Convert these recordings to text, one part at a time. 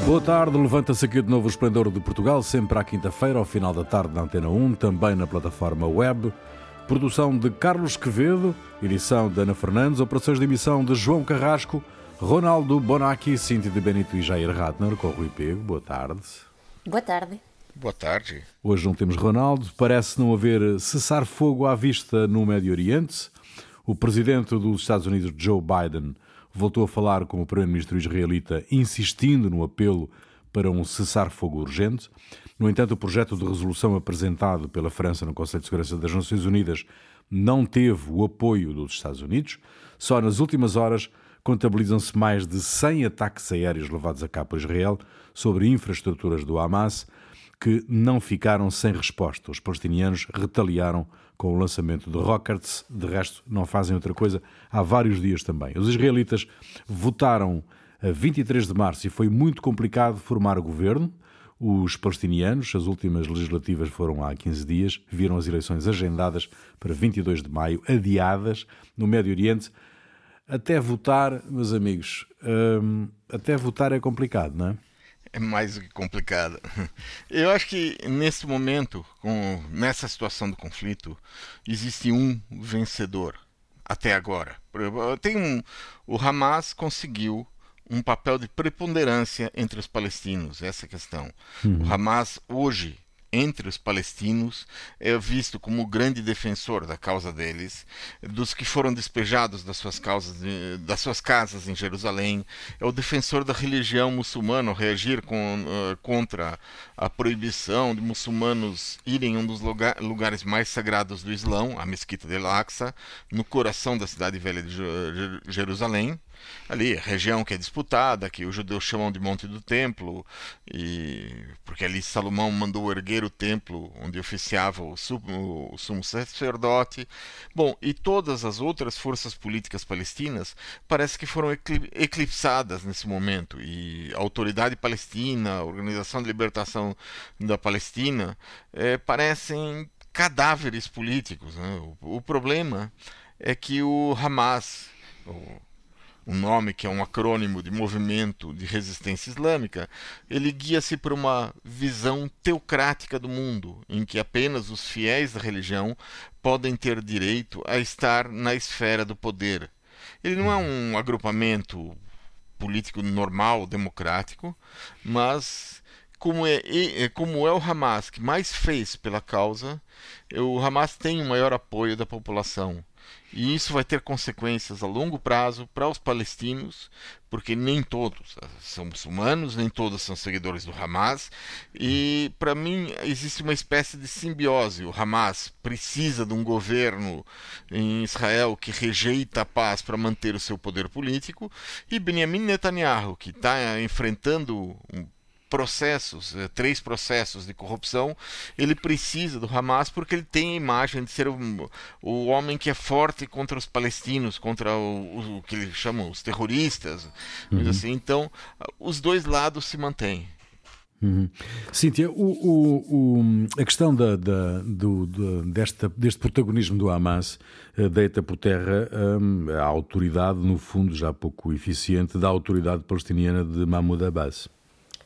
Boa tarde, levanta-se aqui de novo o Esplendor de Portugal, sempre à quinta-feira, ao final da tarde na Antena 1, também na plataforma web. Produção de Carlos Quevedo, edição de Ana Fernandes, operações de emissão de João Carrasco, Ronaldo Bonacci, Cintia de Benito e Jair Ratner, com Rui Pego. Boa tarde. Boa tarde. Boa tarde. Hoje não temos Ronaldo, parece não haver cessar-fogo à vista no Médio Oriente. O presidente dos Estados Unidos, Joe Biden, voltou a falar com o primeiro-ministro israelita, insistindo no apelo para um cessar-fogo urgente. No entanto, o projeto de resolução apresentado pela França no Conselho de Segurança das Nações Unidas não teve o apoio dos Estados Unidos. Só nas últimas horas contabilizam-se mais de 100 ataques aéreos levados a cabo por Israel sobre infraestruturas do Hamas que não ficaram sem resposta. Os palestinianos retaliaram com o lançamento de rockets, de resto não fazem outra coisa há vários dias também. Os israelitas votaram a 23 de março e foi muito complicado formar o governo. Os palestinianos, as últimas legislativas foram há 15 dias, viram as eleições agendadas para 22 de maio, adiadas no Médio Oriente. Até votar, meus amigos, hum, até votar é complicado, não é? É mais do que complicada. Eu acho que nesse momento, com, nessa situação do conflito, existe um vencedor até agora. Tem um, o Hamas conseguiu um papel de preponderância entre os palestinos, essa é questão. Uhum. O Hamas hoje entre os palestinos é visto como o grande defensor da causa deles, dos que foram despejados das suas, causas, das suas casas em Jerusalém, é o defensor da religião muçulmana, reagir com, uh, contra a proibição de muçulmanos irem em um dos lugar, lugares mais sagrados do Islão, a Mesquita de Al-Aqsa, no coração da cidade velha de Jerusalém ali, região que é disputada, que os judeus chamam de Monte do Templo, e porque ali Salomão mandou erguer o templo onde oficiava o sumo, o sumo sacerdote. Bom, e todas as outras forças políticas palestinas parece que foram eclipsadas nesse momento, e a autoridade palestina, a Organização de Libertação da Palestina, é, parecem cadáveres políticos. Né? O, o problema é que o Hamas, um nome que é um acrônimo de Movimento de Resistência Islâmica, ele guia-se por uma visão teocrática do mundo, em que apenas os fiéis da religião podem ter direito a estar na esfera do poder. Ele não é um agrupamento político normal, democrático, mas como é, como é o Hamas que mais fez pela causa, o Hamas tem o maior apoio da população. E isso vai ter consequências a longo prazo para os palestinos, porque nem todos são muçulmanos, nem todos são seguidores do Hamas. E para mim existe uma espécie de simbiose. O Hamas precisa de um governo em Israel que rejeita a paz para manter o seu poder político, e Benjamin Netanyahu, que está enfrentando um processos, eh, três processos de corrupção, ele precisa do Hamas porque ele tem a imagem de ser o, o homem que é forte contra os palestinos, contra o, o que eles chamam os terroristas. Uhum. Assim. Então, os dois lados se mantêm. Uhum. Cíntia, o, o, o, a questão da, da, do, desta, deste protagonismo do Hamas uh, deita por terra um, a autoridade, no fundo já pouco eficiente, da autoridade palestiniana de Mahmoud Abbas.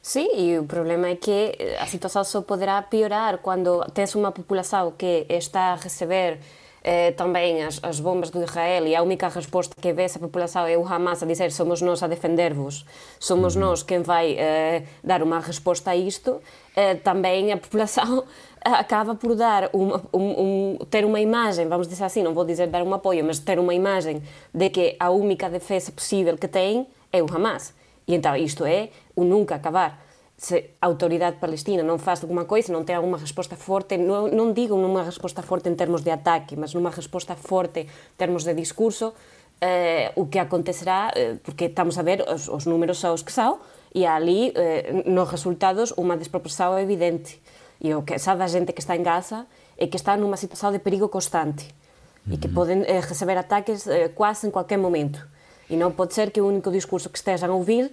Sí, e o problema é que a situación só poderá piorar cando tens unha população que está a receber eh, tamén as, as bombas do Israel e a única resposta que ve esa população é o Hamas a dizer somos nós a defendervos, somos nós quen vai eh, dar unha resposta a isto, eh, tamén a população acaba por dar uma, um, um, ter uma imagem, vamos dizer assim, não vou dizer dar um apoio, mas ter uma imagem de que a única defesa possível que tem é o Hamas. E então isto é o nunca acabar. se a autoridade palestina non faz alguma coisa, non ten unha resposta forte, non, non digo unha resposta forte en termos de ataque, mas unha resposta forte en termos de discurso, eh, o que acontecerá, eh, porque estamos a ver os, os números aos que são, e ali eh, nos resultados unha desproporção evidente. E o que sabe a xente que está en Gaza é que está nunha situación de perigo constante e que poden eh, receber ataques eh, quase en cualquier momento. E non pode ser que o único discurso que estexan a ouvir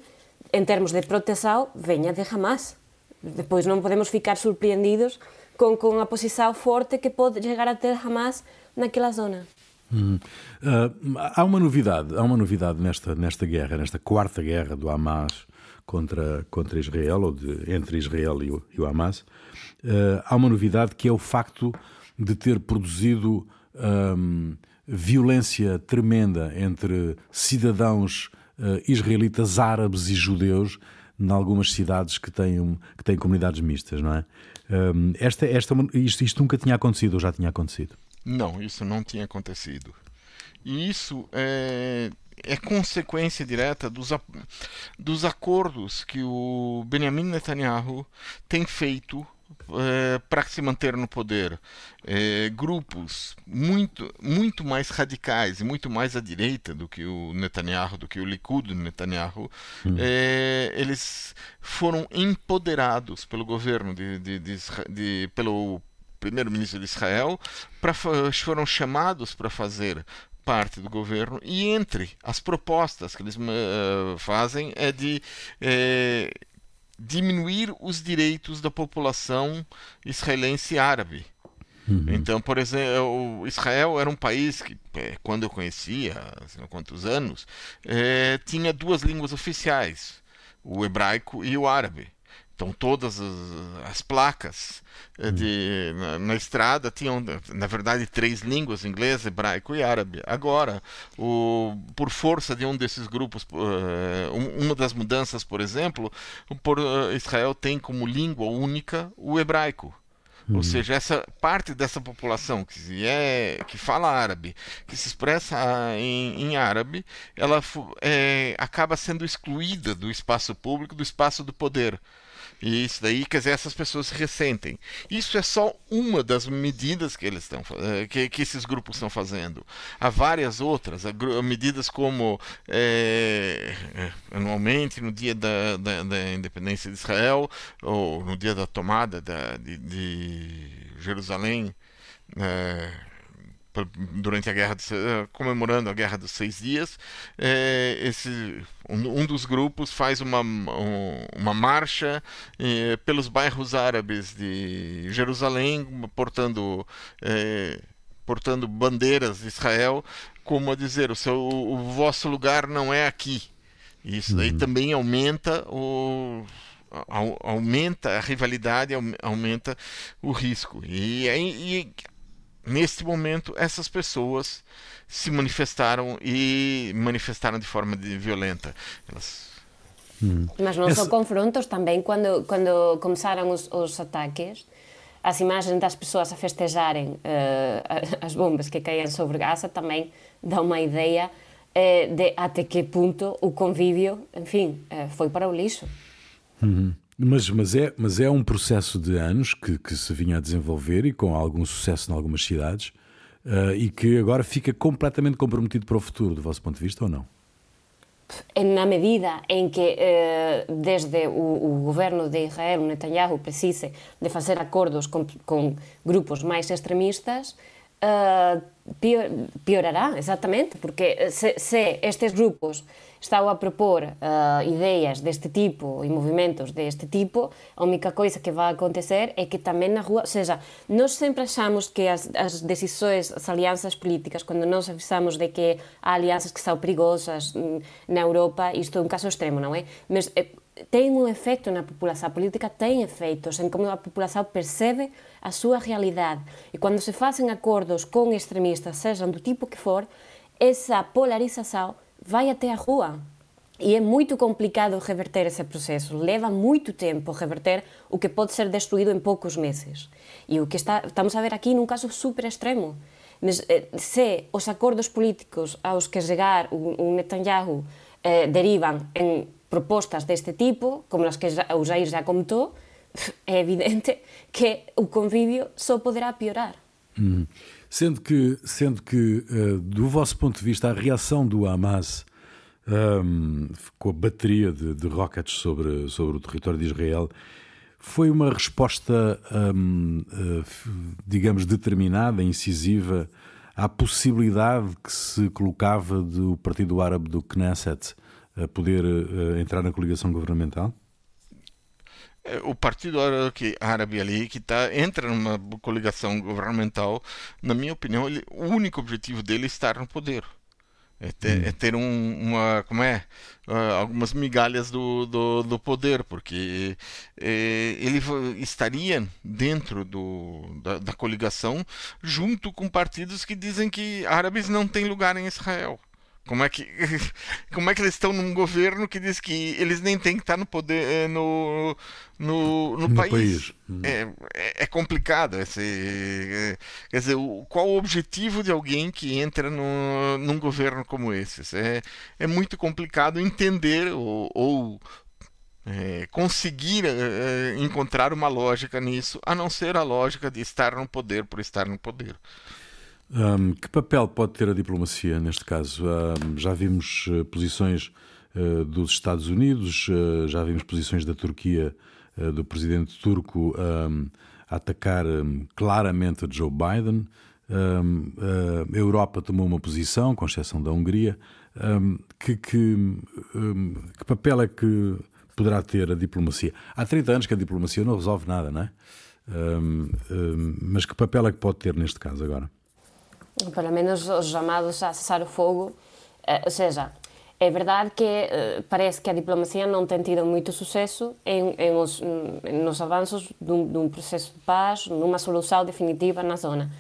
em termos de proteção, venha de Hamas. Depois não podemos ficar surpreendidos com, com a posição forte que pode chegar a ter Hamas naquela zona. Hum. Uh, há uma novidade, há uma novidade nesta, nesta guerra, nesta quarta guerra do Hamas contra, contra Israel, ou de, entre Israel e o, e o Hamas, uh, há uma novidade que é o facto de ter produzido um, violência tremenda entre cidadãos israelitas, árabes e judeus em algumas cidades que têm, que têm comunidades mistas, não é? Um, esta, esta, isto, isto nunca tinha acontecido ou já tinha acontecido? Não, isso não tinha acontecido. E isso é, é consequência direta dos, dos acordos que o Benjamin Netanyahu tem feito é, para se manter no poder. É, grupos muito, muito mais radicais e muito mais à direita do que o Netanyahu, do que o Likud do Netanyahu, hum. é, eles foram empoderados pelo governo de, de, de, de pelo primeiro-ministro de Israel, pra, foram chamados para fazer parte do governo e entre as propostas que eles uh, fazem é de diminuir os direitos da população israelense árabe. Uhum. Então, por exemplo, Israel era um país que, eh, quando eu conhecia, há quantos anos, tinha duas línguas oficiais, o hebraico e o árabe. Então todas as, as placas eh, de, hum. na, na, estrada tinham, na verdade, três línguas: inglês, hebraico e árabe. Agora, o, por força de um desses grupos, uh, uma das mudanças, por exemplo, por, uh, Israel tem como língua única o hebraico. Ou uhum. seja, essa parte dessa população que, é, que fala árabe, que se expressa em, em árabe, ela é, acaba sendo excluída do espaço público, do espaço do poder. E isso daí, quer dizer, essas pessoas se ressentem. Isso é só uma das medidas que eles estão eh, que, que esses grupos estão fazendo. Há várias outras, há medidas como é, anualmente no dia da, da, da, independência de Israel ou no dia da tomada da, de, de Jerusalém. É, durante a guerra de, eh, comemorando a guerra dos seis dias é, esse um, um, dos grupos faz uma um, uma marcha é, pelos bairros árabes de Jerusalém portando é, portando bandeiras de Israel como a dizer o seu o vosso lugar não é aqui isso daí uhum. também aumenta o aumenta a rivalidade aumenta o risco e, e neste momento, essas pessoas se manifestaram e manifestaram de forma de violenta. Elas... Hum. Mas não só confrontos, também quando, quando começaram os, os ataques, as imagens das pessoas a festejarem uh, as bombas que caíam sobre Gaza também dá uma ideia uh, de até que ponto o convívio, enfim, uh, foi para o lixo. Uhum. Mas, mas, é, mas é um processo de anos que, que se vinha a desenvolver e com algum sucesso em algumas cidades uh, e que agora fica completamente comprometido para o futuro, do vosso ponto de vista, ou não? Na medida em que, eh, desde o, o, governo de Israel, Netanyahu, precise de fazer acordos com, com grupos mais extremistas, uh, piorará, exatamente, porque se, se estes grupos estão a propor uh, ideias deste tipo e movimentos deste tipo, a única coisa que vai acontecer é que também na rua, ou seja, nós sempre achamos que as, as decisões, as alianças políticas, quando nós avisamos de que há alianças que são perigosas hum, na Europa, isto é um caso extremo, não é? Mas eh, tem um efeito na população, a política tem efeitos em como a população percebe a súa realidade. E cando se facen acordos con extremistas, sejam do tipo que for, esa polarización vai até a rua. E é muito complicado reverter esse processo. Leva muito tempo reverter o que pode ser destruído em poucos meses. E o que está, estamos a ver aqui num caso super extremo. Mas eh, se os acordos políticos aos que chegar o Netanyahu eh, derivam em propostas deste tipo, como as que o Jair já comentou, é evidente que o convívio só poderá piorar. Hum. Sendo que, sendo que uh, do vosso ponto de vista, a reação do Hamas um, com a bateria de, de rockets sobre, sobre o território de Israel foi uma resposta, um, uh, eh, digamos, determinada, incisiva à possibilidade que se colocava do Partido Árabe do Knesset a poder uh, entrar na coligação governamental? É, o partido árabe ali que tá, entra numa coligação governamental, na minha opinião, ele, o único objetivo dele é estar no poder. é ter, hum. é ter um, uma como é uh, algumas migalhas do, do, do poder porque é, ele estaria dentro do, da, da coligação junto com partidos que dizem que árabes não têm lugar em Israel como é que como é que eles estão num governo que diz que eles nem têm que estar no poder eh, no no, no, no país, país. É, é, é, complicado esse, é, quer dizer qual o objetivo de alguém que entra no, num governo como esse? É, é muito complicado entender ou, ou é, conseguir é, encontrar uma lógica nisso a não ser a lógica de estar no poder por estar no poder um, que papel pode ter a diplomacia neste caso? Um, já vimos uh, posições uh, dos Estados Unidos, uh, já vimos posições da Turquia, do presidente turco, um, a atacar claramente Joe Biden. a Europa tomou uma posição, com exceção da Hungria. Que, que, que papel é que poderá ter a diplomacia? Há 30 anos que a diplomacia não resolve nada, não é? mas que papel é que pode ter neste caso agora? Pelo menos os chamados a cessar o fogo. Eh, ou seja, é verdade que eh, parece que a diplomacia não tem tido muito sucesso em, em os, nos avanços de um, de um, processo de paz, numa solução definitiva na zona.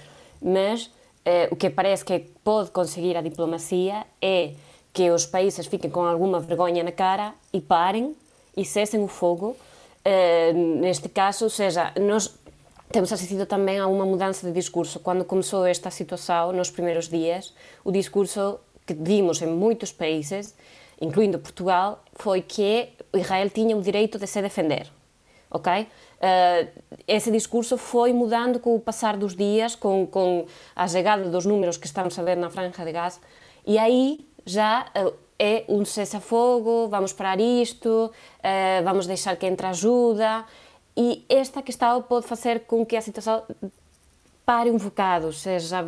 Mas eh, o que parece que pode conseguir a diplomacia é que os países fiquem com alguma vergonha na cara e parem e cessem o fogo. Eh, neste caso, ou seja, nós temos assistido também a uma mudança de discurso. Quando começou esta situação, nos primeiros dias, o discurso que vimos em muitos países, incluindo Portugal, foi que Israel tinha o direito de se defender. Ok? Uh, esse discurso foi mudando com o passar dos dias, com, com a chegada dos números que estamos a ver na franja de Gaza, e aí já uh, é um cessar-fogo, vamos parar isto, uh, vamos deixar que entre ajuda, e esta questão pode fazer com que a situação pare um bocado, ou seja,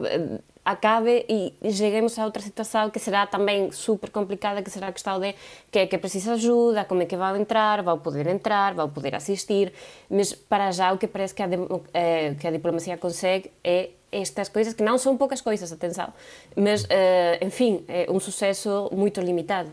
acabe e cheguemos a outra situação que será também super complicada, que será a questão de que é que precisa ajuda, como é que vai entrar, vai poder entrar, vai poder assistir, mas para já o que parece que a, eh, que a diplomacia consegue é estas coisas, que não são poucas coisas, atenção, mas, eh, enfim, é um sucesso muito limitado.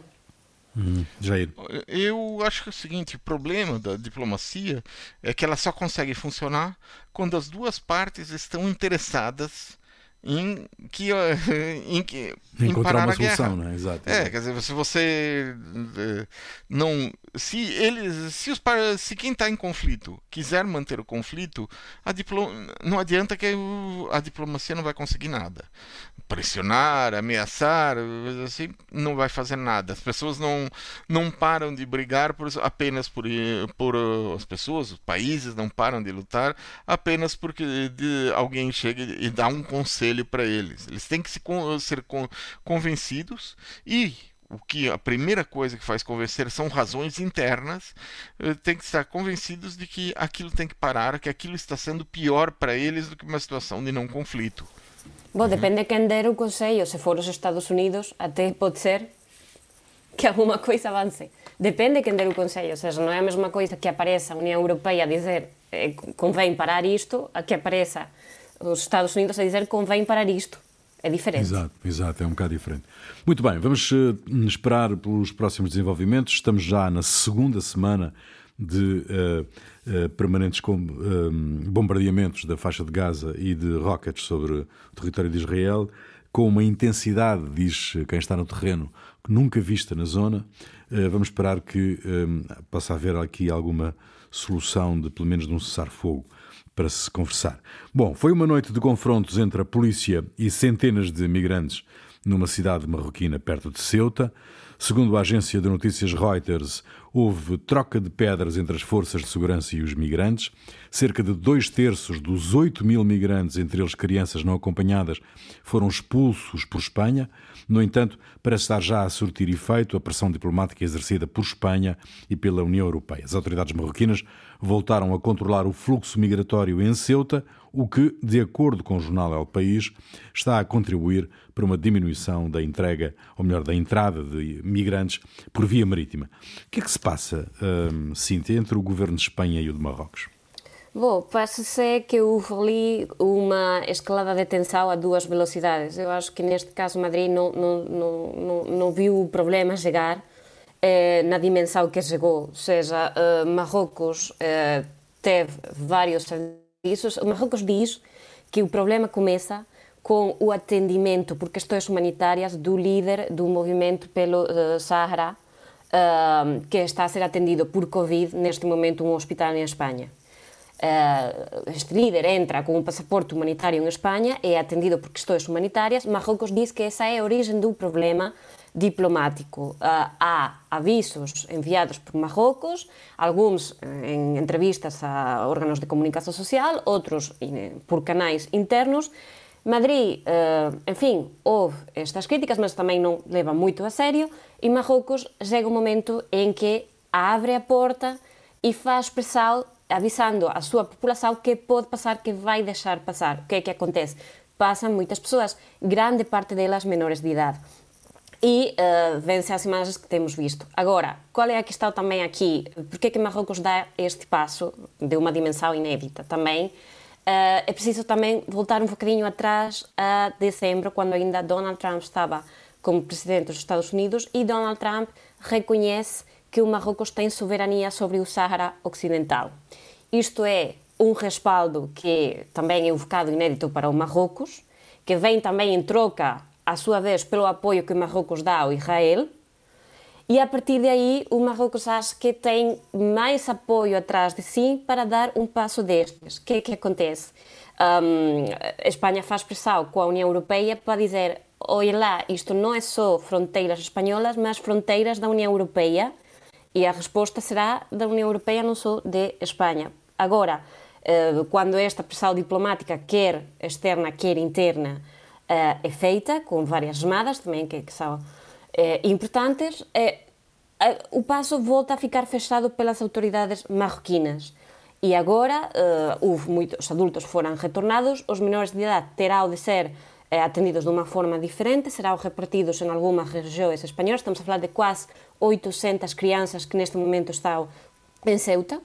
Hum, Jair. Eu acho que é o seguinte: o problema da diplomacia é que ela só consegue funcionar quando as duas partes estão interessadas em que em que encontrar parar uma solução, né? Exato. É, quer dizer, se você eh, não se eles se os se quem está em conflito quiser manter o conflito, a diplo, não adianta que a diplomacia não vai conseguir nada. Pressionar, ameaçar, assim, não vai fazer nada. As pessoas não não param de brigar por, apenas por por as pessoas, os países não param de lutar apenas porque de, alguém chega e dá um conselho para eles. Eles têm que se, ser convencidos e o que a primeira coisa que faz convencer são razões internas, eh, tem que estar convencidos de que aquilo tem que parar, que aquilo está sendo pior para eles do que uma situação de não conflito. Bom, depende de quem der o conselho. Se for os Estados Unidos, até pode ser que alguma coisa avance. Depende de quem der o conselho. Ou seja, não é a mesma coisa que apareça a União Europeia a dizer eh, convém parar isto, a que apareça os Estados Unidos a dizer convém parar isto. É diferente. Exato, exato, é um bocado diferente. Muito bem, vamos uh, esperar pelos próximos desenvolvimentos. Estamos já na segunda semana de uh, uh, permanentes com, bombardeamentos da faixa de Gaza e de rockets sobre o território de Israel, com uma intensidade, diz quem está no terreno, nunca vista na zona. vamos esperar que possa haver aqui alguma solução de, pelo menos, de um cessar-fogo para se conversar. Bom, foi uma noite de confrontos entre a polícia e centenas de migrantes numa cidade marroquina perto de Ceuta. Segundo a agência de notícias Reuters, houve troca de pedras entre as forças de segurança e os migrantes. Cerca de dois terços dos 8 mil migrantes, entre eles crianças não acompanhadas, foram expulsos por Espanha. No entanto, parece estar já a surtir efeito a pressão diplomática exercida por Espanha e pela União Europeia. As autoridades marroquinas voltaram a controlar o fluxo migratório em Ceuta, o que, de acordo com o jornal El País, está a contribuir para uma diminuição da entrega, ou melhor, da entrada de migrantes por via marítima. O que é que se passa, hum, Cíntia, entre o governo de Espanha e o de Marrocos? Bom, parece-se que houve ali uma escalada de tensão a duas velocidades. Eu acho que neste caso Madrid não, não, não, não, viu o problema chegar eh, na dimensão que chegou. Ou seja, eh, Marrocos eh, teve vários serviços. Marrocos diz que o problema começa com o atendimento por questões humanitárias do líder do movimento pelo uh, Sahara, uh, que está a ser atendido por Covid neste momento un hospital em Espanha. Uh, eh, este líder entra com um passaporte humanitário em Espanha, é atendido por questões humanitárias. Marrocos diz que essa é a origem do problema diplomático. Uh, há avisos enviados por Marrocos, alguns em eh, entrevistas a órgãos de comunicação social, outros por canais internos, Madrid, enfim, houve estas críticas, mas também não leva muito a sério, e Marrocos chega um momento em que abre a porta e faz pressão avisando a sua população que pode passar, que vai deixar passar. O que é que acontece? Passam muitas pessoas, grande parte delas menores de idade. E uh, vence as imagens que temos visto. Agora, qual é a questão também aqui? Por é que Marrocos dá este passo de uma dimensão inédita? Também uh, é preciso também voltar um bocadinho atrás a dezembro, quando ainda Donald Trump estava como presidente dos Estados Unidos e Donald Trump reconhece que o Marrocos tem soberania sobre o Sahara Ocidental. Isto é um respaldo que também é um bocado inédito para o Marrocos, que vem também em troca, à sua vez, pelo apoio que o Marrocos dá ao Israel. E a partir daí, o Marrocos acha que tem mais apoio atrás de si para dar um passo destes. O que é que acontece? Um, a Espanha faz pressão com a União Europeia para dizer: olha lá, isto não é só fronteiras espanholas, mas fronteiras da União Europeia e a resposta será da União Europeia, não só de Espanha. Agora, eh, quando esta pressão diplomática, quer externa, quer interna, eh, é feita, com várias chamadas também que, são eh, importantes, eh, o paso volta a ficar fechado pelas autoridades marroquinas. E agora, eh, uf, moitos adultos foran retornados, os menores de idade terá o de ser eh, atendidos dunha forma diferente, será o repartidos en algunhas regiões españolas, estamos a falar de quase 800 crianzas que neste momento estão en Ceuta,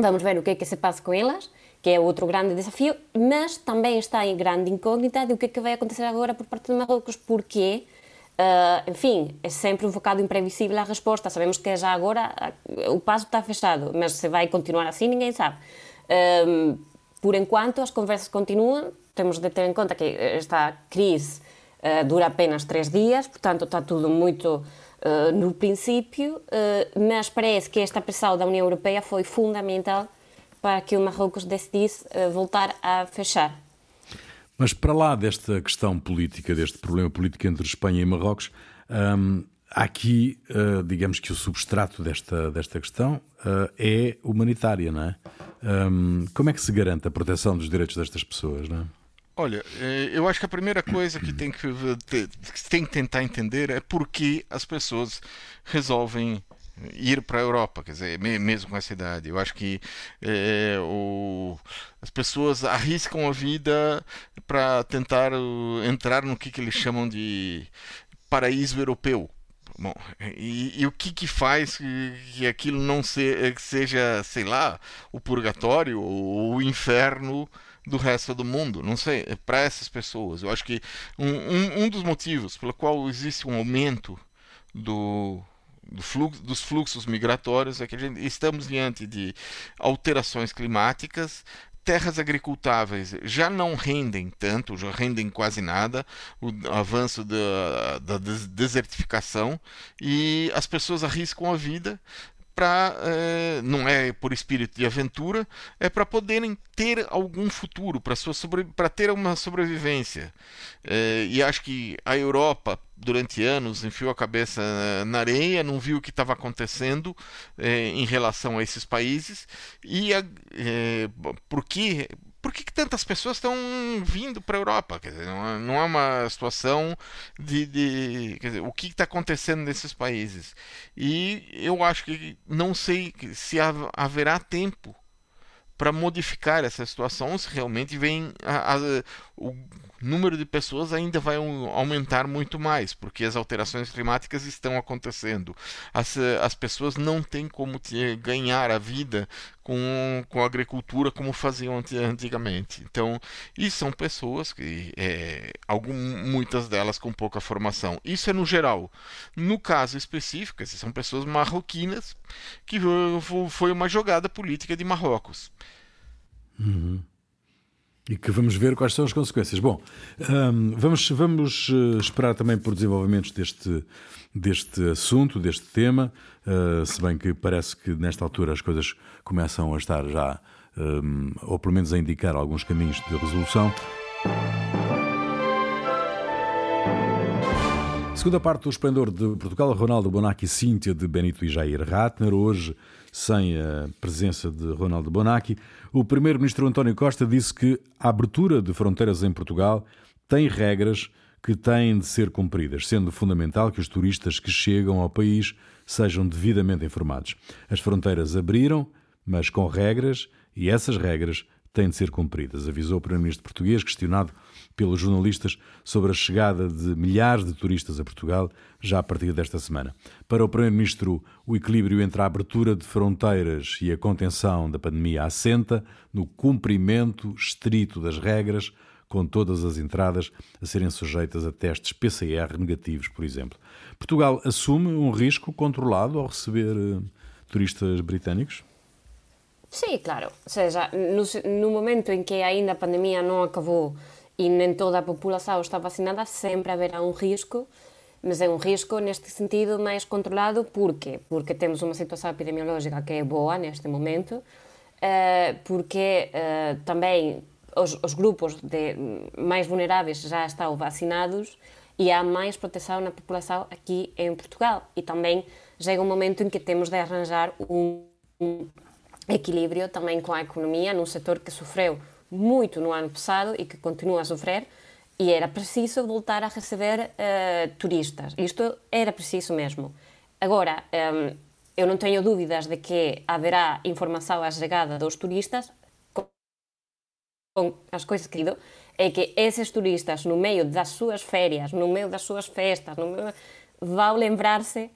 vamos ver o que é que se pasa con elas, que é outro grande desafío, mas tamén está em grande incógnita de o que é que vai acontecer agora por parte de Marrocos, porque uh, enfim, é sempre um bocado imprevisível a resposta. Sabemos que já agora o passo está fechado, mas se vai continuar assim, ninguém sabe. Por enquanto, as conversas continuam, temos de ter em conta que esta crise uh, dura apenas três dias, portanto está tudo muito uh, no princípio, mas parece que esta pressão da União Europeia foi fundamental para que o Marrocos decidisse voltar a fechar. Mas para lá desta questão política, deste problema político entre Espanha e Marrocos, um, há aqui, digamos que o substrato desta, desta questão é humanitária, não é? Um, como é que se garante a proteção dos direitos destas pessoas, não é? Olha, eh, eu acho que a primeira coisa que tem que, que tem que tentar entender é por que as pessoas resolvem ir para a Europa, quer dizer, mesmo com essa idade. Eu acho que é, o, as pessoas arriscam a vida para tentar entrar no que, que eles chamam de paraíso europeu. Bom, e, e, o que que faz que aquilo não se, seja, sei lá, o purgatório ou o inferno do resto do mundo. Não sei, é para essas pessoas. Eu acho que um, um, um, dos motivos pelo qual existe um aumento do, do fluxo, dos fluxos migratórios é que gente, estamos diante de alterações climáticas. Terras agricultáveis já não rendem tanto, já rendem quase nada, o avanço da, da desertificação e as pessoas arriscam a vida para é, não é por espírito de aventura, é para poderem ter algum futuro, para sobre, ter uma sobrevivência. É, e acho que a Europa durante anos enfiou a cabeça na areia, não viu o que estava acontecendo é, em relação a esses países e a, porque por que, que tantas pessoas estão vindo para a Europa? Quer dizer, não, é, não é uma situação de. de dizer, o que está acontecendo nesses países? E eu acho que não sei se haverá tempo para modificar essa situação se realmente vem a, a, o, número de pessoas ainda vai aumentar muito mais, porque as alterações climáticas estão acontecendo. As, as pessoas não têm como ganhar a vida com, com a agricultura como faziam antigamente. Então, e são pessoas que, é, algum, muitas delas com pouca formação. Isso é no geral. No caso específico, são pessoas marroquinas que foi uma jogada política de Marrocos. Uhum. E que vamos ver quais são as consequências. Bom, um, vamos, vamos eh, esperar também por desenvolvimentos deste, deste assunto, deste tema, uh, se bem que parece que nesta altura as coisas começam a estar já, um, ou pelo menos a indicar alguns caminhos de resolução. Segunda parte do Esplendor de Portugal, Ronaldo Bonacci, Cíntia de Benito e Jair Ratner, hoje sem a presença de Ronaldo Bonacci. O primeiro-ministro António Costa disse que a abertura de fronteiras em Portugal tem regras que têm de ser cumpridas, sendo fundamental que os turistas que chegam ao país sejam devidamente informados. As fronteiras abriram, mas com regras, e essas regras têm de ser cumpridas, avisou o primeiro-ministro português, questionado pelos jornalistas sobre a chegada de milhares de turistas a Portugal já a partir desta semana. Para o Primeiro-Ministro, o equilíbrio entre a abertura de fronteiras e a contenção da pandemia assenta no cumprimento estrito das regras, com todas as entradas a serem sujeitas a testes PCR negativos, por exemplo. Portugal assume um risco controlado ao receber uh, turistas britânicos? Sim, claro. Ou seja, no, no momento em que ainda a pandemia não acabou e nem toda a população está vacinada, sempre haverá um risco, mas é um risco neste sentido mais controlado, porquê? Porque temos uma situação epidemiológica que é boa neste momento, uh, porque uh, também os, os, grupos de mais vulneráveis já estão vacinados e há mais proteção na população aqui em Portugal. E também chega um momento em que temos de arranjar um equilíbrio também com a economia num setor que sofreu muito no ano passado e que continua a sofrer, e era preciso voltar a receber uh, turistas. Isto era preciso mesmo. Agora, um, ehm, eu não tenho dúvidas de que haverá informação à chegada dos turistas. Com as coisas que digo, é que esses turistas, no meio das suas férias, no meio das suas festas, no meio, vão lembrar-se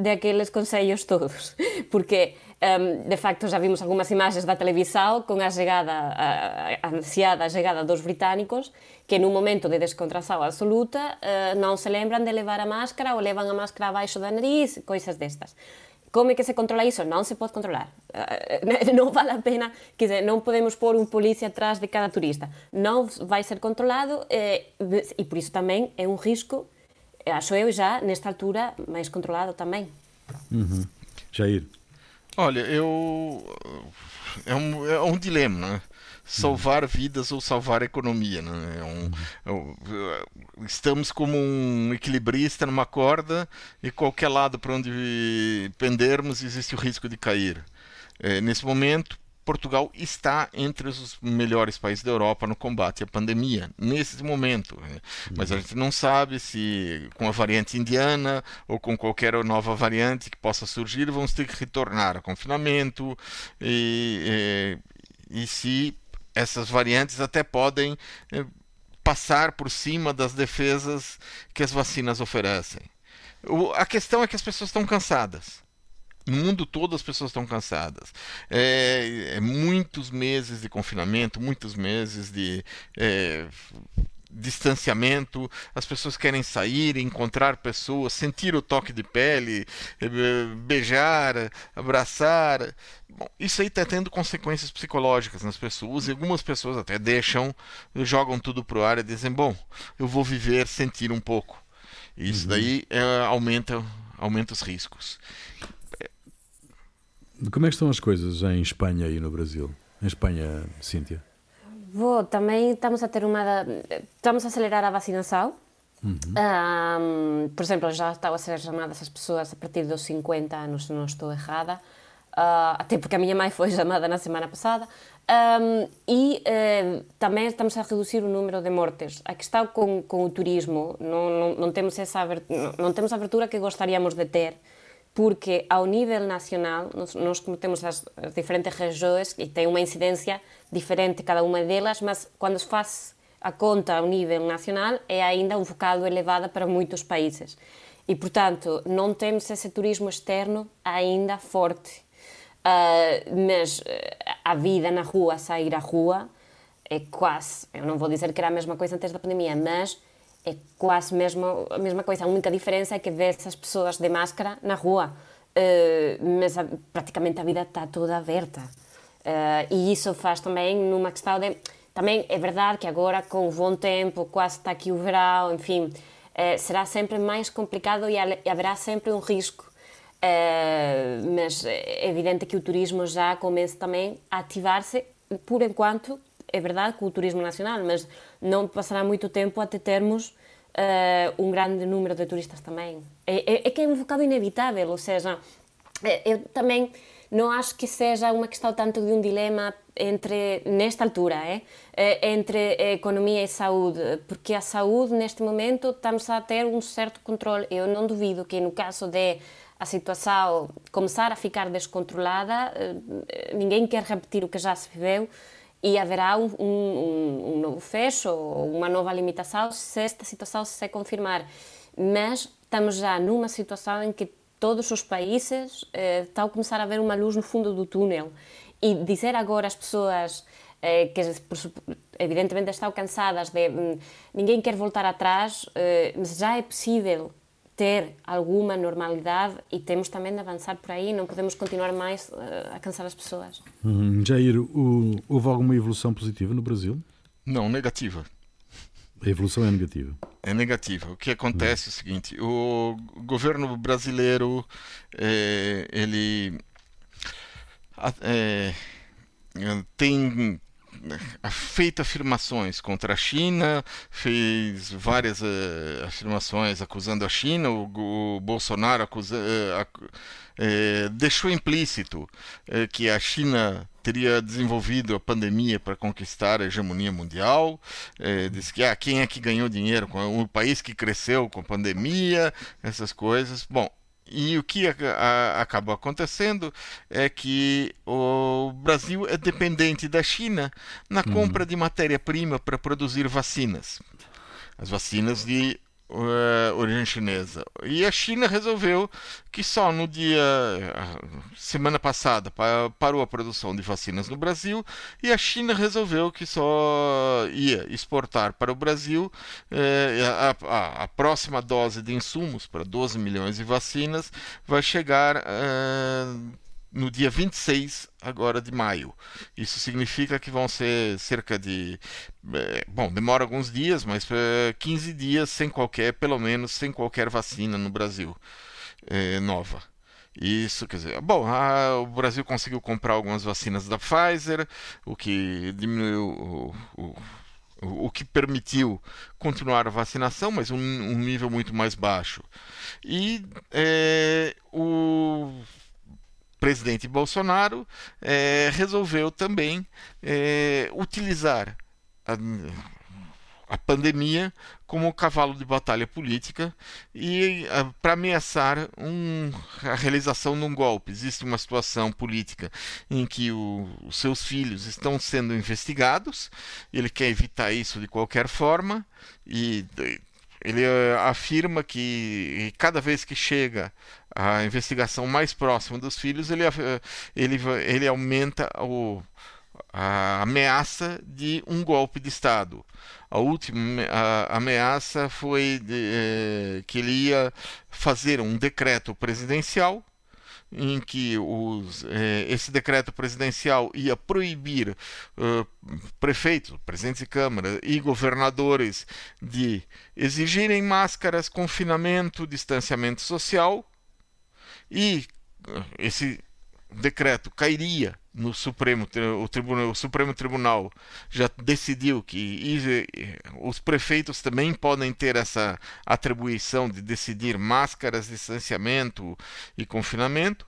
daqueles consellos todos. Porque Um, de facto, já vimos algunhas imaxes da televisão con a chegada, a, a ansiada chegada dos británicos que nun momento de descontração absoluta uh, se lembran de levar a máscara ou levan a máscara abaixo da nariz, coisas destas. Como é que se controla iso? Non se pode controlar. Uh, non vale a pena, que dizer, podemos pôr un policía atrás de cada turista. Non vai ser controlado eh, e por iso tamén é un risco, acho eu já, nesta altura, máis controlado tamén. Uhum. Jair. Olha, eu. É um, é um dilema, né? Salvar vidas ou salvar a economia. Né? É um, é um, estamos como um equilibrista numa corda e qualquer lado para onde pendermos existe o risco de cair. É, nesse momento, Portugal está entre os melhores países da Europa no combate à pandemia, nesse momento. Mas a gente não sabe se com a variante indiana ou com qualquer nova variante que possa surgir, vamos ter que retornar ao confinamento e, e, e se essas variantes até podem eh, passar por cima das defesas que as vacinas oferecem. O, a questão é que as pessoas estão cansadas no mundo todo as pessoas estão cansadas. É, é muitos meses de confinamento, muitos meses de é, distanciamento, as pessoas querem sair, encontrar pessoas, sentir o toque de pele, é, beijar, abraçar. Bom, isso aí está tendo consequências psicológicas nas pessoas e algumas pessoas até deixam, jogam tudo pro ar e dizem: Bom, eu vou viver, sentir um pouco. Isso uhum. daí é, aumenta, aumenta os riscos. Como é que estão as coisas em Espanha e no Brasil? Em Espanha, Cíntia? Vou, também estamos a ter uma... Estamos a acelerar a vacinação. Uhum. Um, por exemplo, já estão a ser chamadas as pessoas a partir dos 50 anos, se não estou errada. Uh, até porque a minha mãe foi chamada na semana passada. Um, e uh, também estamos a reduzir o número de mortes. A questão com, com o turismo, não, não, não, temos essa não, não temos a abertura que gostaríamos de ter porque ao nível nacional nós, nós temos as, as diferentes regiões e tem uma incidência diferente cada uma delas, mas quando se faz a conta ao nível nacional é ainda um bocado elevada para muitos países. E, portanto, não temos esse turismo externo ainda forte. Uh, mas a vida na rua, sair à rua, é quase, eu não vou dizer que era a mesma coisa antes da pandemia, mas é quase mesmo, a mesma coisa. A única diferença é que vê essas pessoas de máscara na rua, uh, mas a, praticamente a vida está toda aberta. Uh, e isso faz também numa questão de. Também é verdade que agora, com o bom tempo, quase está aqui o verão, enfim, uh, será sempre mais complicado e, e haverá sempre um risco. mas é evidente que o turismo já começa também a ativar-se, por enquanto, é verdade, com o turismo nacional, mas não passará muito tempo até termos uh, um grande número de turistas também. É, é, é, que é um bocado inevitável, ou seja, eh, eu também não acho que seja uma questão tanto de um dilema entre nesta altura, é? entre economia e saúde, porque a saúde neste momento estamos a ter um certo controle. Eu não duvido que no caso de a situação começar a ficar descontrolada, ninguém quer repetir o que já se viveu e haverá um, um, um, novo fecho ou uma nova limitação se esta situação se confirmar. Mas estamos já numa situação em que todos os países eh, estão a começar a ver uma luz no fundo do túnel. E dizer agora às pessoas eh, que evidentemente estão cansadas de hum, ninguém quer voltar atrás, eh, mas já é possível ter alguma normalidade e temos também de avançar por aí, não podemos continuar mais uh, a cansar as pessoas. Hum, Jair, o, houve alguma evolução positiva no Brasil? Não, negativa. A evolução é negativa. É negativa. O que acontece é o seguinte: o governo brasileiro é, ele é, tem feito afirmações contra a China, fez várias uh, afirmações acusando a China, o, o Bolsonaro acusa, uh, uh, deixou implícito que a China teria desenvolvido a pandemia para conquistar a hegemonia mundial, disse que ah, quem é que ganhou dinheiro o país que cresceu com a pandemia, essas coisas. Bom, e o que a, a, acabou acontecendo é que o Brasil é dependente da China na uhum. compra de matéria-prima para produzir vacinas. As vacinas de uh, origem chinesa. E a China resolveu que só no dia semana passada parou a produção de vacinas no Brasil e a China resolveu que só ia exportar para o Brasil eh, a, a, a, próxima dose de insumos para 12 milhões de vacinas vai chegar uh, no dia 26 agora de maio. Isso significa que vão ser cerca de é, bom, demora alguns dias, mas é, 15 dias sem qualquer, pelo menos sem qualquer vacina no Brasil é, nova. Isso, quer dizer, bom, a, o Brasil conseguiu comprar algumas vacinas da Pfizer, o que diminuiu o, o, o que permitiu continuar a vacinação, mas um, um nível muito mais baixo. E é, o presidente Bolsonaro é, resolveu também é, utilizar a, a, pandemia como cavalo de batalha política e para ameaçar um, a realização de um golpe. Existe uma situação política em que o, os seus filhos estão sendo investigados, ele quer evitar isso de qualquer forma e ele eh, afirma que cada vez que chega a investigação mais próxima dos filhos, ele, eh, ele, ele aumenta o, a ameaça de um golpe de Estado. A última a ameaça foi de, eh, que ele ia fazer um decreto presidencial em que os, eh, esse decreto presidencial ia proibir uh, prefeitos, presidentes de Câmara e governadores de exigirem máscaras, confinamento, distanciamento social e uh, esse decreto cairia no Supremo o, tribunal, o Supremo Tribunal já decidiu que os prefeitos também podem ter essa atribuição de decidir máscaras, distanciamento e confinamento.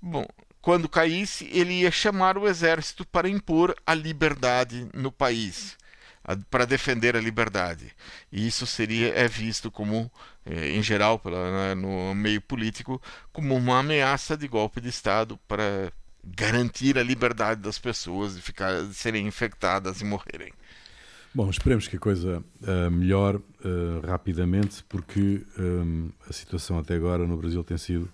Bom, quando caísse, ele ia chamar o exército para impor a liberdade no país, para defender a liberdade. E isso seria é visto como, eh, em geral, pela, né, no meio político, como uma ameaça de golpe de Estado para garantir a liberdade das pessoas de, ficar, de serem infectadas e morrerem. Bom, esperemos que a coisa uh, melhore uh, rapidamente, porque um, a situação até agora no Brasil tem sido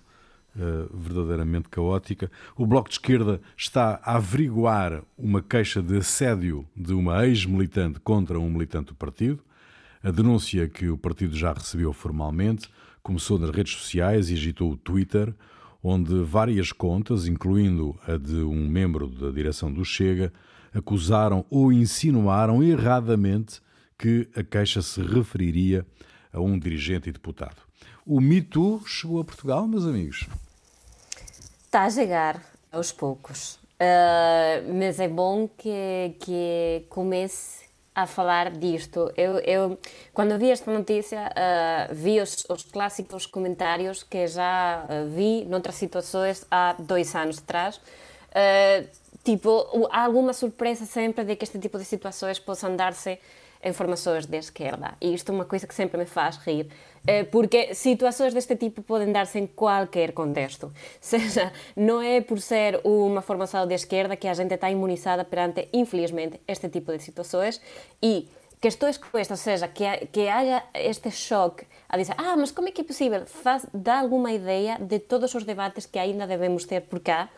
uh, verdadeiramente caótica. O Bloco de Esquerda está a averiguar uma queixa de assédio de uma ex-militante contra um militante do partido. A denúncia que o partido já recebeu formalmente começou nas redes sociais e agitou o Twitter, onde várias contas, incluindo a de um membro da direção do Chega, acusaram ou insinuaram erradamente que a queixa se referiria a um dirigente e deputado. O Me Too chegou a Portugal, meus amigos? Está a chegar aos poucos. Uh, mas é bom que, que comece a falar disto. Eu, eu quando vi esta notícia, uh, vi os, os, clássicos comentários que já uh, vi noutras situações há dois anos atrás. Uh, tipo, há alguma surpresa sempre de que este tipo de situações possam dar-se em formações de esquerda. E isto é uma coisa que sempre me faz rir, porque situações deste tipo podem dar-se em qualquer contexto. Seja, não é por ser uma formação de esquerda que a gente está imunizada perante, infelizmente, este tipo de situações e questões como esta, ou seja, que, que haja este choque a dizer, ah, mas como é que é possível? Faz, dá alguma ideia de todos os debates que ainda devemos ter por cá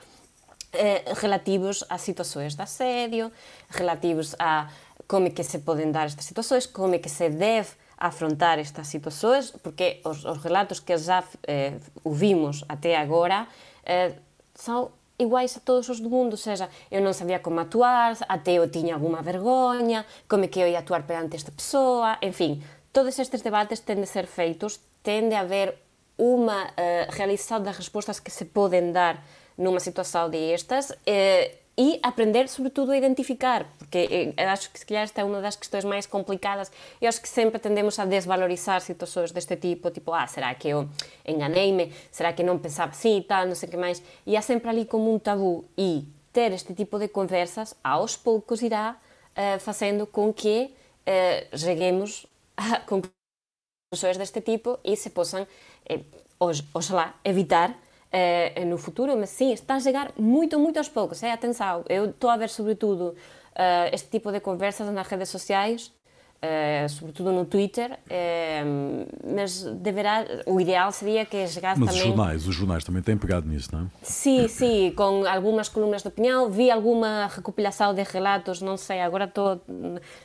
eh, relativos a situações de assédio, relativos a como é que se podem dar estas situações, como é que se deve afrontar estas situações, porque os, os relatos que já eh, ouvimos até agora eh, são iguais a todos os do mundo, ou seja, eu não sabia como atuar, até eu tinha alguma vergonha, como é que eu ia atuar perante esta pessoa, enfim, todos estes debates têm de ser feitos, tem de haver uma uh, realização das respostas que se podem dar numa situação destas eh, e aprender, sobretudo, a identificar, porque eh, acho que se calhar esta é uma das questões mais complicadas. Eu acho que sempre tendemos a desvalorizar situações deste tipo, tipo, ah, será que eu enganei-me? Será que não pensava assim e tal, não sei o que mais? E há sempre ali como um tabu. E ter este tipo de conversas, aos poucos, irá uh, fazendo com que uh, cheguemos a conclusões deste tipo e se possam, eh, oxalá, evitar uh, no futuro, mas sim, está a chegar muito, muito aos poucos. É, atenção, eu estou a ver sobretudo uh, este tipo de conversas nas redes sociais Uh, sobretudo no Twitter, uh, mas deverá, o ideal seria que chegasse mas também... Mas os jornais, os jornais também têm pegado nisso, não é? Sim, sim, com algumas colunas de opinião, vi alguma recopilação de relatos, não sei, agora estou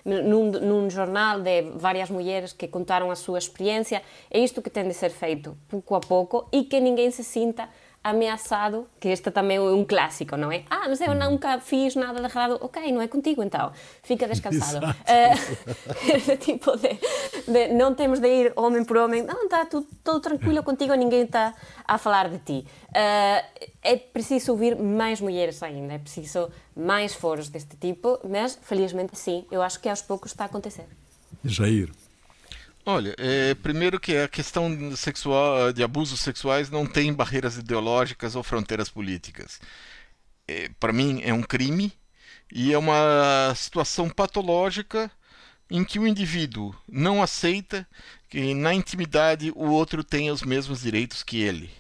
num, num jornal de várias mulheres que contaram a sua experiência, é isto que tem de ser feito, pouco a pouco, e que ninguém se sinta ameaçado, que este também é um clássico, não é? Ah, mas eu nunca fiz nada de errado. Ok, não é contigo então. Fica descansado. Uh, tipo de, de, não temos de ir homem por homem. Não, está tudo, tudo tranquilo contigo, ninguém está a falar de ti. Uh, é preciso ouvir mais mulheres ainda, é preciso mais foros deste tipo, mas felizmente sim, eu acho que aos poucos está a acontecer. Jair. Olha, é, primeiro que a questão sexual, de abusos sexuais não tem barreiras ideológicas ou fronteiras políticas. É, Para mim é um crime e é uma situação patológica em que o indivíduo não aceita que na intimidade o outro tenha os mesmos direitos que ele.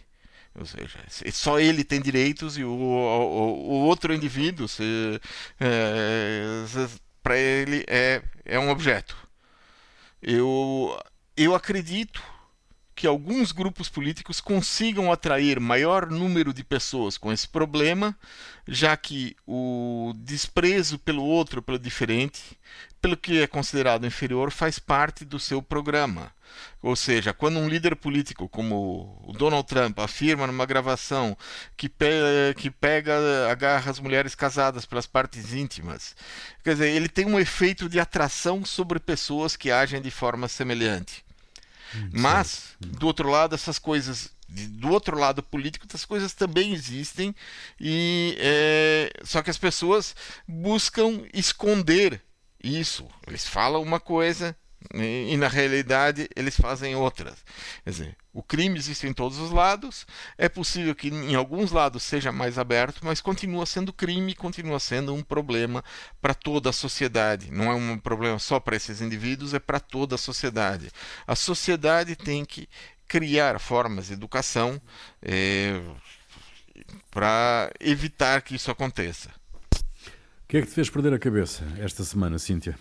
Ou seja, só ele tem direitos e o, o, o outro indivíduo, é, para ele, é, é um objeto. Eu, eu acredito que alguns grupos políticos consigam atrair maior número de pessoas com esse problema, já que o desprezo pelo outro, pelo diferente, pelo que é considerado inferior, faz parte do seu programa. Ou seja, quando um líder político como o Donald Trump afirma numa gravação que, pe que pega, agarra as mulheres casadas pelas partes íntimas, quer dizer, ele tem um efeito de atração sobre pessoas que agem de forma semelhante. Hum, Mas, do outro lado, essas coisas do outro lado político, essas coisas também existem e é, só que as pessoas buscam esconder isso. Eles falam uma coisa e, e, na realidade eles fazem outras. Quer dizer, o crime existe em todos os lados. É possível que em alguns lados seja mais aberto, mas continua sendo crime, continua sendo um problema para toda a sociedade. Não é um problema só para esses indivíduos, é para toda a sociedade. A sociedade tem que criar formas de educação é, para evitar que isso aconteça. O que é que te fez perder a cabeça esta semana, Cíntia?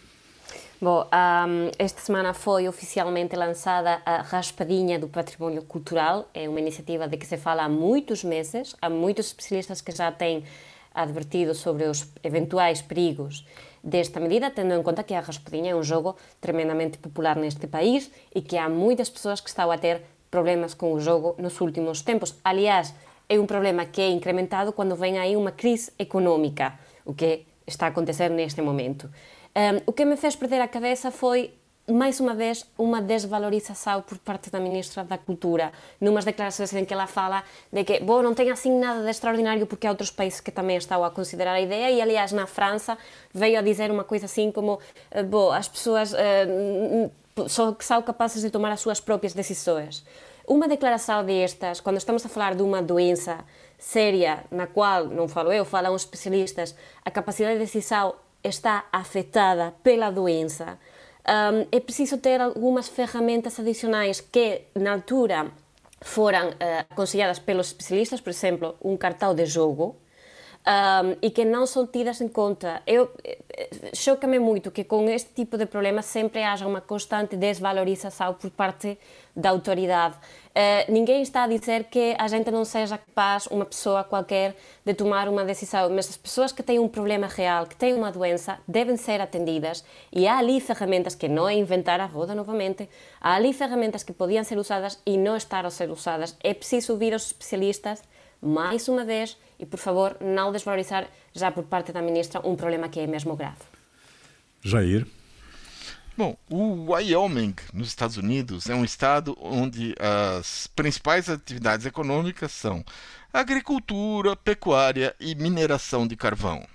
Bom, um, esta semana foi oficialmente lançada a Raspadinha do Património Cultural. É uma iniciativa de que se fala há muitos meses. Há muitos especialistas que já têm advertido sobre os eventuais perigos desta medida, tendo em conta que a Raspadinha é um jogo tremendamente popular neste país e que há muitas pessoas que estão a ter problemas com o jogo nos últimos tempos. Aliás, é um problema que é incrementado quando vem aí uma crise económica, o que está a acontecer neste momento. Um, o que me fez perder a cabeça foi mais uma vez, uma desvalorização por parte da Ministra da Cultura, numas declarações em que ela fala de que, bom, não tem assim nada de extraordinário porque há outros países que também estão a considerar a ideia e, aliás, na França veio a dizer uma coisa assim como, eh, bom, as pessoas uh, só são capazes de tomar as suas próprias decisões. Uma declaração destas, quando estamos a falar de uma doença séria, na qual, não falo eu, falam os especialistas, a capacidade de decisão está afetada pela doença, um, é preciso ter algumas ferramentas adicionais que, na altura, foram uh, aconselhadas pelos especialistas, por exemplo, um cartão de jogo, um, e que não são tidas em conta. Eu eh, choca-me muito que com este tipo de problemas sempre haja uma constante desvalorização por parte da autoridade. Uh, ninguém está a dizer que a gente não seja capaz, uma pessoa qualquer, de tomar uma decisão, mas as pessoas que têm um problema real, que têm uma doença, devem ser atendidas e há ali ferramentas que não é inventar a roda novamente, há ali ferramentas que podiam ser usadas e não estão a ser usadas. É preciso ouvir os especialistas mais uma vez e, por favor, não desvalorizar já por parte da ministra um problema que é mesmo grave. Jair. Bom, o Wyoming, nos Estados Unidos, é um estado onde as principais atividades econômicas são agricultura, pecuária e mineração de carvão.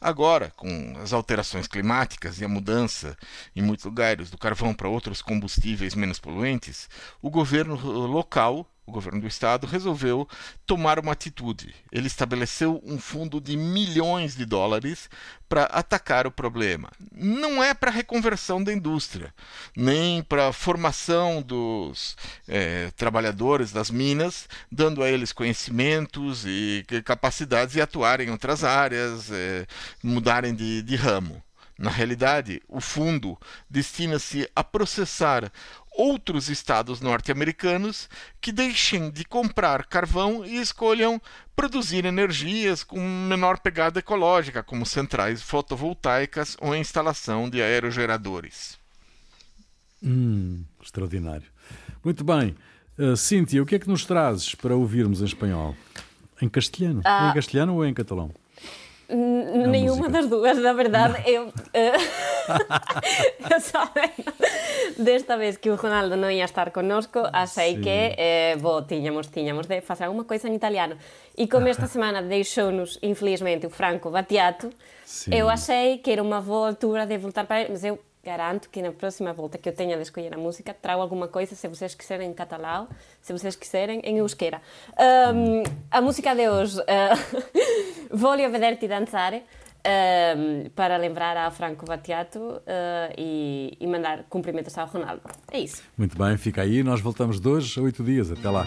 Agora, com as alterações climáticas e a mudança em muitos lugares do carvão para outros combustíveis menos poluentes, o governo local o governo do estado resolveu tomar uma atitude. Ele estabeleceu um fundo de milhões de dólares para atacar o problema. Não é para reconversão da indústria, nem para formação dos é, trabalhadores das minas, dando a eles conhecimentos e capacidades de atuarem em outras áreas, é, mudarem de, de ramo. Na realidade, o fundo destina-se a processar outros estados norte-americanos que deixem de comprar carvão e escolham produzir energias com menor pegada ecológica, como centrais fotovoltaicas ou instalação de aerogeradores. Hum, extraordinário. Muito bem. Uh, Cíntia, o que é que nos trazes para ouvirmos em espanhol? Em castelhano? Ah. Em castelhano ou em catalão? Nenhuma das duas, na verdade, eu, eh, Eu saben, desta vez que o Ronaldo não ia estar connosco, achei Sim. que eh, bo, tiñamos, tiñamos de facer alguma coisa en italiano. E como esta semana deixou-nos, infelizmente, o Franco Battiato, Sim. eu achei que era uma boa altura de voltar para ele, mas eu garanto que na próxima volta que eu tenha de escolher a música, trago alguma coisa, se vocês quiserem em catalão, se vocês quiserem em euskera. Um, a música de hoje, uh, Voglio vederti dançare, um, para lembrar ao Franco Battiato uh, e, e mandar cumprimentos ao Ronaldo. É isso. Muito bem, fica aí. Nós voltamos de hoje a oito dias. Até lá.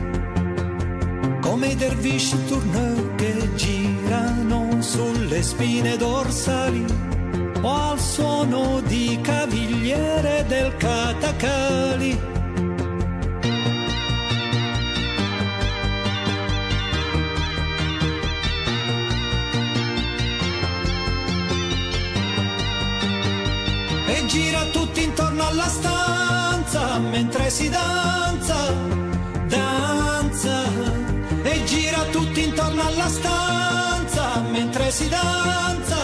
come i dervisci tourneur che girano sulle spine dorsali o al suono di cavigliere del catacali. E gira tutti intorno alla stanza mentre si danza, si danza.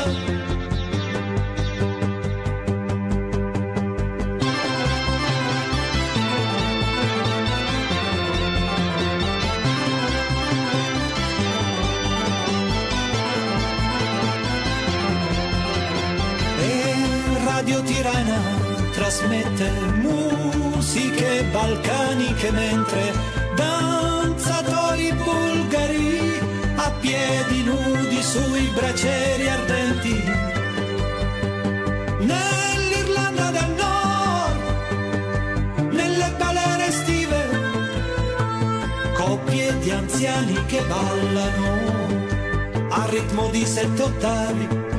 Radio Tirana trasmette musiche balcaniche mentre danzatori bulgari a piedi nudi sui braccieri ardenti. Nell'Irlanda del Nord, nelle balere estive, coppie di anziani che ballano a ritmo di sette ottavi